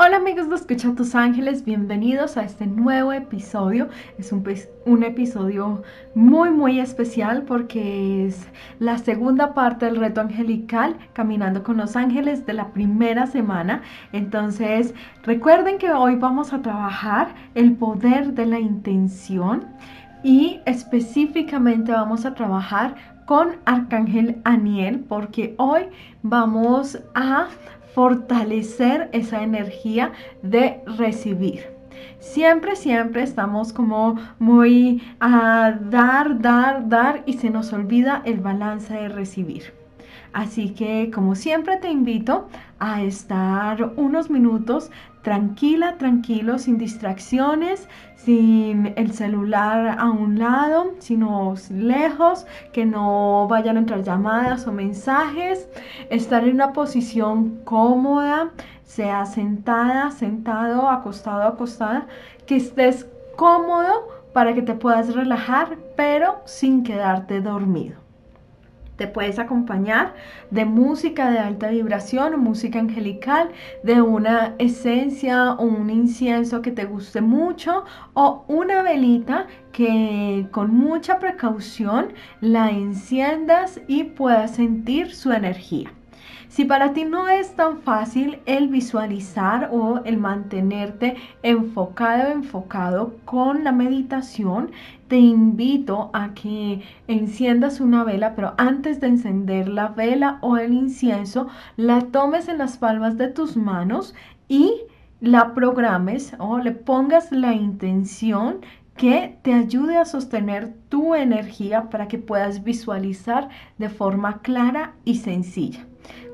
Hola amigos de Escucha tus ángeles, bienvenidos a este nuevo episodio. Es un, un, episodio muy muy especial porque es la segunda parte del reto angelical Caminando con los ángeles de la primera semana. Entonces recuerden que hoy vamos a trabajar el poder de la intención y específicamente vamos a trabajar con Arcángel Aniel porque hoy vamos a fortalecer esa energía de recibir. Siempre, siempre estamos como muy a dar, dar, dar y se nos olvida el balance de recibir. Así que como siempre te invito a estar unos minutos tranquila, tranquilo, sin distracciones, sin el celular a un lado, sino lejos, que no vayan a entrar llamadas o mensajes, estar en una posición cómoda, sea sentada, sentado, acostado, acostada, que estés cómodo para que te puedas relajar, pero sin quedarte dormido. Te puedes acompañar de música de alta vibración música angelical, de una esencia o un incienso que te guste mucho o una velita que con mucha precaución la enciendas y puedas sentir su energía. Si para ti no es tan fácil el visualizar o el mantenerte enfocado, enfocado con la meditación, te invito a que enciendas una vela, pero antes de encender la vela o el incienso, la tomes en las palmas de tus manos y la programes o le pongas la intención que te ayude a sostener tu energía para que puedas visualizar de forma clara y sencilla.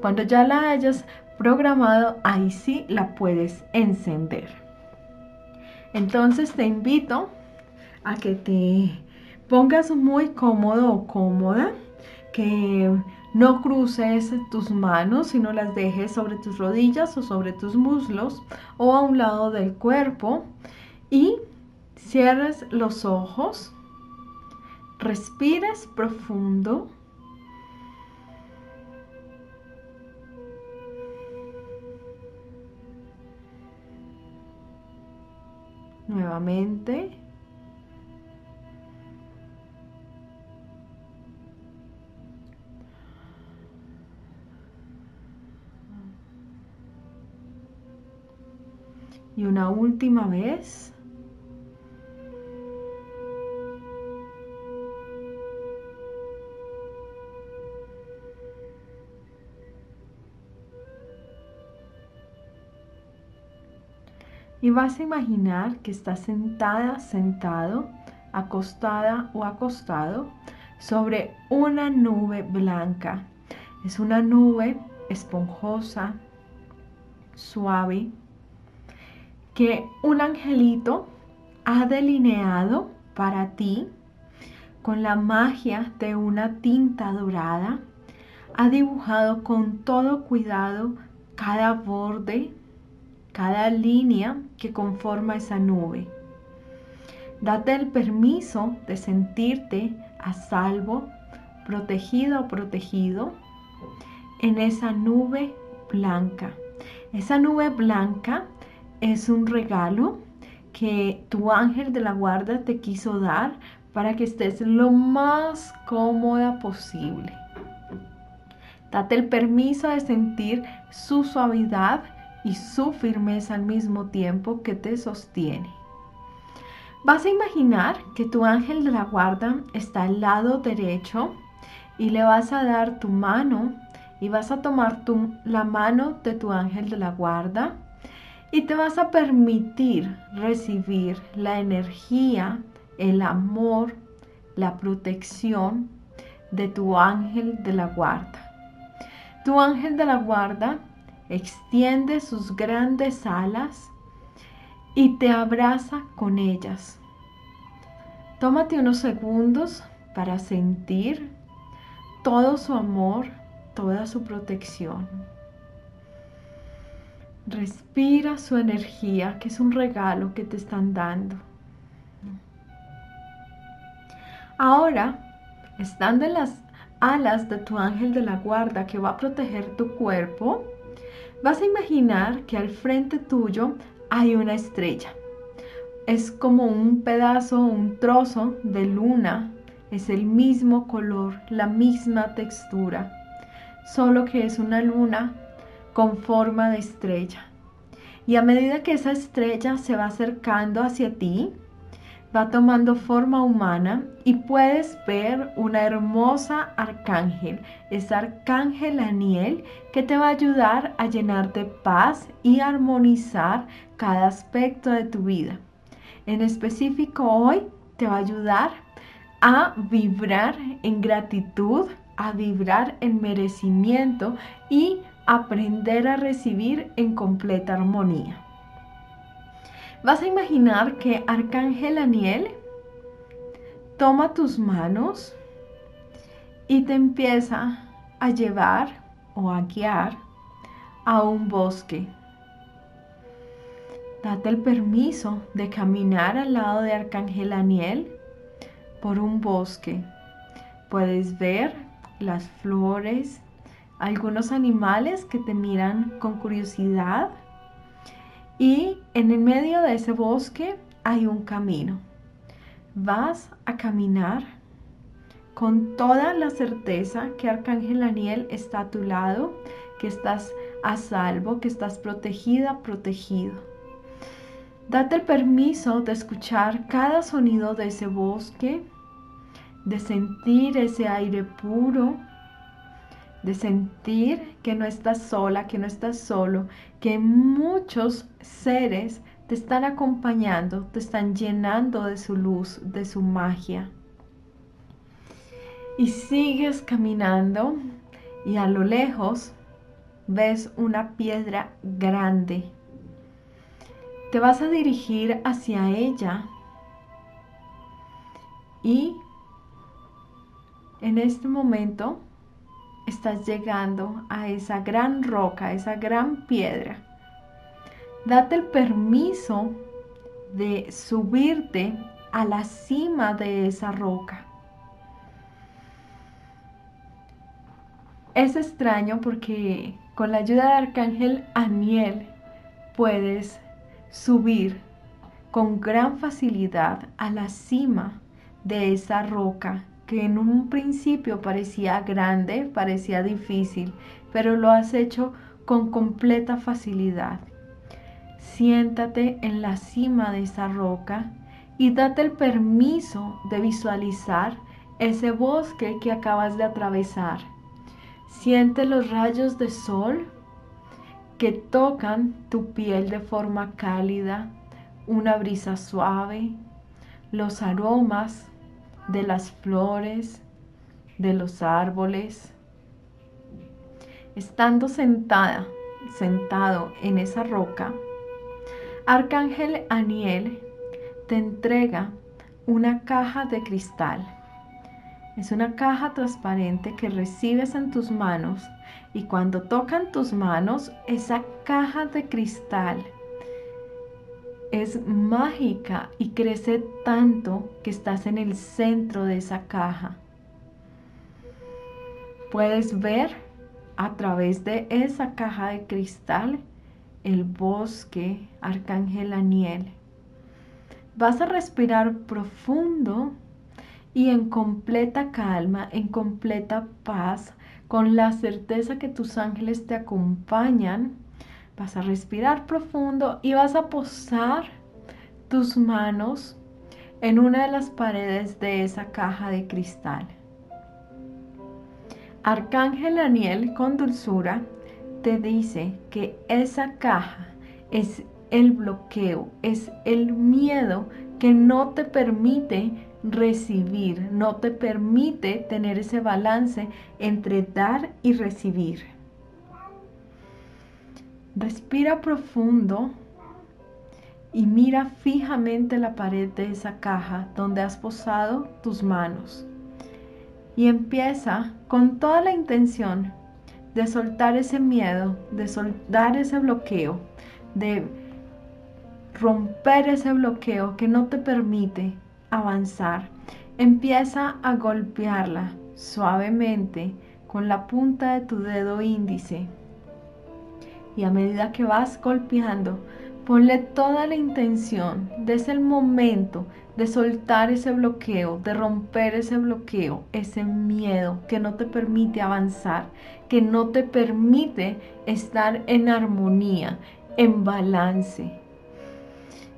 Cuando ya la hayas programado, ahí sí la puedes encender. Entonces te invito a que te pongas muy cómodo o cómoda, que no cruces tus manos, sino las dejes sobre tus rodillas o sobre tus muslos o a un lado del cuerpo y cierres los ojos, respires profundo nuevamente. Y una última vez. Y vas a imaginar que estás sentada, sentado, acostada o acostado sobre una nube blanca. Es una nube esponjosa, suave, que un angelito ha delineado para ti con la magia de una tinta dorada. Ha dibujado con todo cuidado cada borde, cada línea que conforma esa nube. Date el permiso de sentirte a salvo, protegido o protegido en esa nube blanca. Esa nube blanca es un regalo que tu ángel de la guarda te quiso dar para que estés lo más cómoda posible. Date el permiso de sentir su suavidad y su firmeza al mismo tiempo que te sostiene. Vas a imaginar que tu ángel de la guarda está al lado derecho y le vas a dar tu mano y vas a tomar tu, la mano de tu ángel de la guarda y te vas a permitir recibir la energía, el amor, la protección de tu ángel de la guarda. Tu ángel de la guarda extiende sus grandes alas y te abraza con ellas. Tómate unos segundos para sentir todo su amor, toda su protección. Respira su energía, que es un regalo que te están dando. Ahora, estando en las alas de tu ángel de la guarda que va a proteger tu cuerpo, Vas a imaginar que al frente tuyo hay una estrella. Es como un pedazo, un trozo de luna. Es el mismo color, la misma textura, solo que es una luna con forma de estrella. Y a medida que esa estrella se va acercando hacia ti, va tomando forma humana y puedes ver una hermosa arcángel, es arcángel Aniel que te va a ayudar a llenar de paz y armonizar cada aspecto de tu vida. En específico hoy te va a ayudar a vibrar en gratitud, a vibrar en merecimiento y aprender a recibir en completa armonía. Vas a imaginar que Arcángel Aniel toma tus manos y te empieza a llevar o a guiar a un bosque. Date el permiso de caminar al lado de Arcángel Aniel por un bosque. Puedes ver las flores, algunos animales que te miran con curiosidad y en el medio de ese bosque hay un camino. Vas a caminar con toda la certeza que Arcángel Daniel está a tu lado, que estás a salvo, que estás protegida, protegido. Date el permiso de escuchar cada sonido de ese bosque, de sentir ese aire puro, de sentir que no estás sola, que no estás solo, que muchos seres te están acompañando, te están llenando de su luz, de su magia. Y sigues caminando y a lo lejos ves una piedra grande. Te vas a dirigir hacia ella y en este momento estás llegando a esa gran roca, esa gran piedra. Date el permiso de subirte a la cima de esa roca. Es extraño porque con la ayuda de Arcángel Aniel puedes subir con gran facilidad a la cima de esa roca que en un principio parecía grande, parecía difícil, pero lo has hecho con completa facilidad. Siéntate en la cima de esa roca y date el permiso de visualizar ese bosque que acabas de atravesar. Siente los rayos de sol que tocan tu piel de forma cálida, una brisa suave, los aromas de las flores, de los árboles. Estando sentada, sentado en esa roca, Arcángel Aniel te entrega una caja de cristal. Es una caja transparente que recibes en tus manos y cuando tocan tus manos, esa caja de cristal es mágica y crece tanto que estás en el centro de esa caja. Puedes ver a través de esa caja de cristal el bosque Arcángel Aniel. Vas a respirar profundo y en completa calma, en completa paz, con la certeza que tus ángeles te acompañan Vas a respirar profundo y vas a posar tus manos en una de las paredes de esa caja de cristal. Arcángel Daniel con dulzura te dice que esa caja es el bloqueo, es el miedo que no te permite recibir, no te permite tener ese balance entre dar y recibir. Respira profundo y mira fijamente la pared de esa caja donde has posado tus manos. Y empieza con toda la intención de soltar ese miedo, de soltar ese bloqueo, de romper ese bloqueo que no te permite avanzar. Empieza a golpearla suavemente con la punta de tu dedo índice Y a medida que vas golpeando, ponle toda la intención desde el momento de soltar ese bloqueo, de romper ese bloqueo, ese miedo que no te permite avanzar, que no te permite estar en armonía, en balance.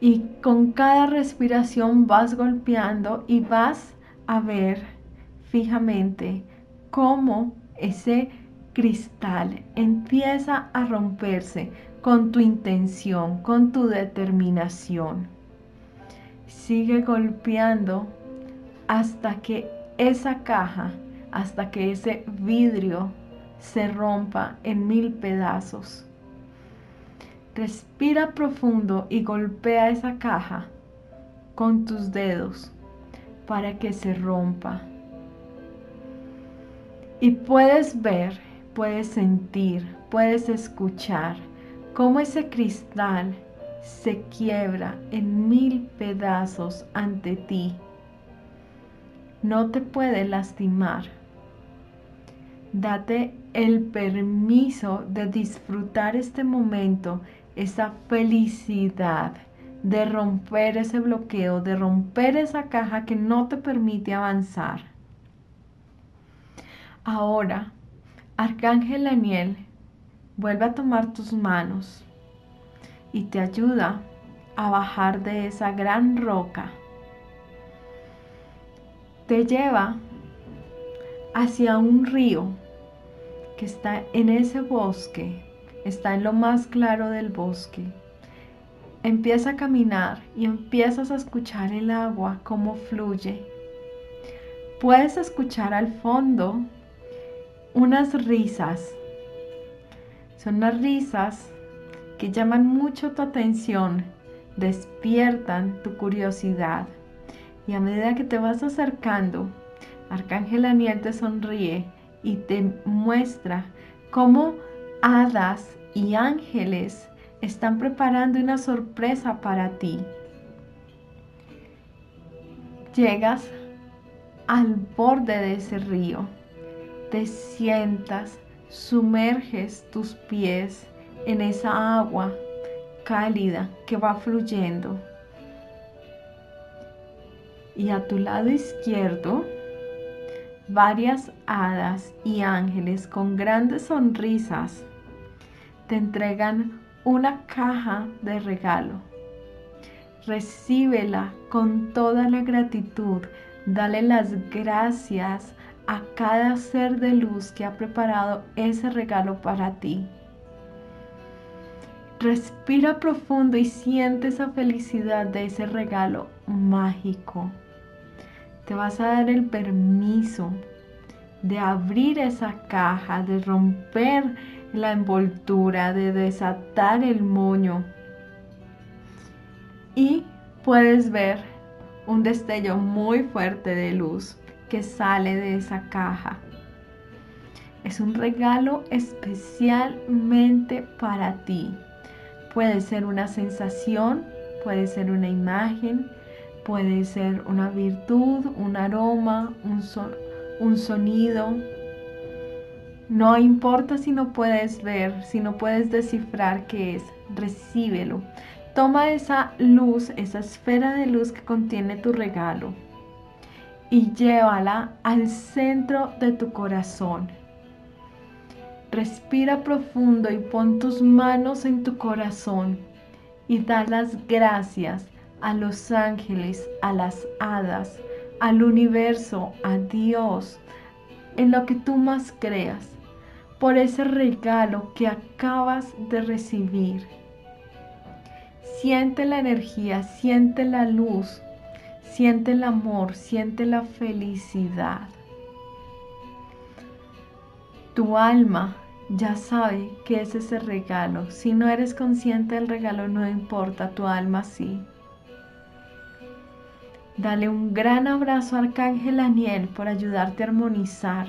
Y con cada respiración vas golpeando y vas a ver fijamente cómo ese cristal empieza a romperse con tu intención, con tu determinación. Sigue golpeando hasta que esa caja, hasta que ese vidrio se rompa en mil pedazos. Respira profundo y golpea esa caja con tus dedos para que se rompa. Y puedes ver, puedes sentir, puedes escuchar cómo ese cristal se quiebra en mil pedazos ante ti. No te puede lastimar. Date el permiso de disfrutar este momento, esa felicidad de romper ese bloqueo, de romper esa caja que no te permite avanzar. Ahora, Arcángel Daniel vuelve a tomar tus manos y te ayuda a bajar de esa gran roca. Te lleva hacia un río que está en ese bosque, está en lo más claro del bosque. Empieza a caminar y empiezas a escuchar el agua como fluye. Puedes escuchar al fondo unas risas. Son las risas que llaman mucho tu atención, despiertan tu curiosidad. Y a medida que te vas acercando, Arcángel Aniel te sonríe y te muestra cómo hadas y ángeles están preparando una sorpresa para ti. Llegas al borde de ese río, te sientas, sumerges tus pies en esa agua cálida que va fluyendo. Y a tu lado izquierdo, varias hadas y ángeles con grandes sonrisas te entregan una caja de regalo. Recíbela con toda la gratitud. Dale las gracias a cada ser de luz que ha preparado ese regalo para ti. Respira profundo y siente esa felicidad de ese regalo mágico. Te vas a dar el permiso de abrir esa caja, de romper la envoltura, de desatar el moño. Y puedes ver un destello muy fuerte de luz que sale de esa caja. Es un regalo especialmente para ti. Puede ser una sensación, puede ser una imagen, puede ser una virtud, un aroma, un, un sonido. No importa si no puedes ver, si no puedes descifrar qué es, recíbelo. Toma esa luz, esa esfera de luz que contiene tu regalo y llévala al centro de tu corazón. Respira profundo y pon tus manos en tu corazón y da las gracias a los ángeles, a las hadas, al universo, a Dios, en lo que tú más creas, por ese regalo que acabas de recibir. Siente la energía, siente la luz, siente el amor, siente la felicidad. Tu alma ya sabe que es ese regalo. Si no eres consciente del regalo, no importa, tu alma sí. Dale un gran abrazo a Arcángel Aniel por ayudarte a armonizar,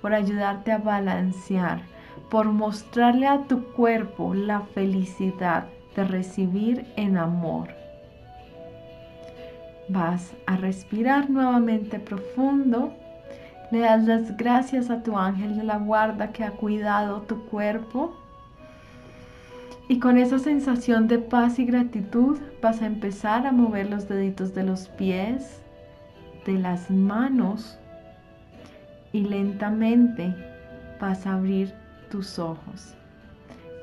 por ayudarte a balancear, por mostrarle a tu cuerpo la felicidad de recibir en amor. Vas a respirar nuevamente profundo le das las gracias a tu ángel de la guarda que ha cuidado tu cuerpo. Y con esa sensación de paz y gratitud vas a empezar a mover los deditos de los pies, de las manos y lentamente vas a abrir tus ojos.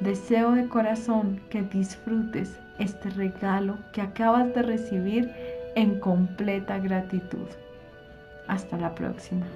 Deseo de corazón que disfrutes este regalo que acabas de recibir en completa gratitud. Hasta la próxima.